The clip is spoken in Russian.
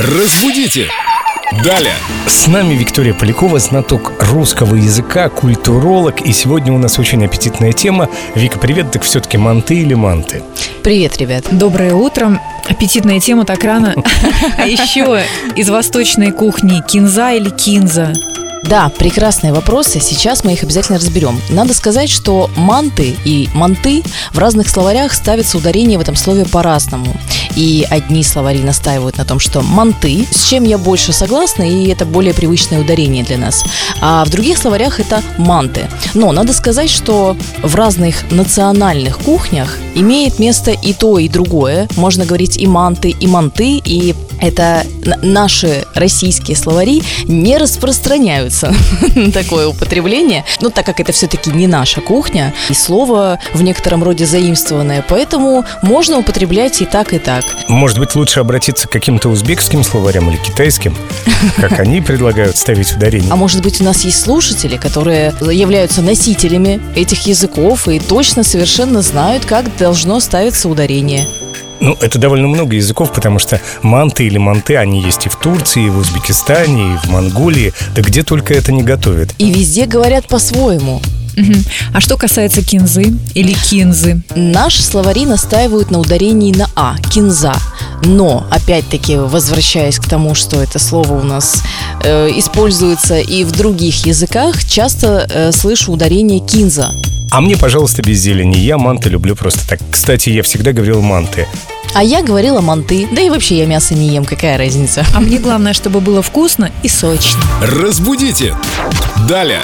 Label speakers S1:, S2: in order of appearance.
S1: Разбудите! Далее!
S2: С нами Виктория Полякова, знаток русского языка, культуролог. И сегодня у нас очень аппетитная тема. Вика, привет, так все-таки манты или манты?
S3: Привет, ребят.
S4: Доброе утро. Аппетитная тема так рано. А еще из восточной кухни кинза или кинза?
S3: Да, прекрасные вопросы, сейчас мы их обязательно разберем. Надо сказать, что манты и манты в разных словарях ставятся ударение в этом слове по-разному. И одни словари настаивают на том, что манты, с чем я больше согласна, и это более привычное ударение для нас. А в других словарях это манты. Но надо сказать, что в разных национальных кухнях имеет место и то, и другое. Можно говорить и манты, и манты, и это наши российские словари не распространяются на такое употребление, ну, так как это все-таки не наша кухня, и слово в некотором роде заимствованное, поэтому можно употреблять и так, и так.
S2: Может быть, лучше обратиться к каким-то узбекским словарям или китайским, как они предлагают ставить ударение.
S3: А может быть, у нас есть слушатели, которые являются носителями этих языков и точно совершенно знают, как должно ставиться ударение.
S2: Ну, это довольно много языков, потому что манты или манты, они есть и в Турции, и в Узбекистане, и в Монголии, да где только это не готовят.
S3: И везде говорят по-своему.
S4: Мгм. А что касается кинзы или кинзы?
S3: Наши словари настаивают на ударении на «а» – кинза. Но, опять-таки, возвращаясь к тому, что это слово у нас э, используется и в других языках, часто э, слышу ударение кинза.
S2: А мне, пожалуйста, без зелени. Я манты люблю просто так. Кстати, я всегда говорил манты.
S3: А я говорила манты, да и вообще я мясо не ем, какая разница.
S4: А мне главное, чтобы было вкусно и сочно.
S1: Разбудите! Далее!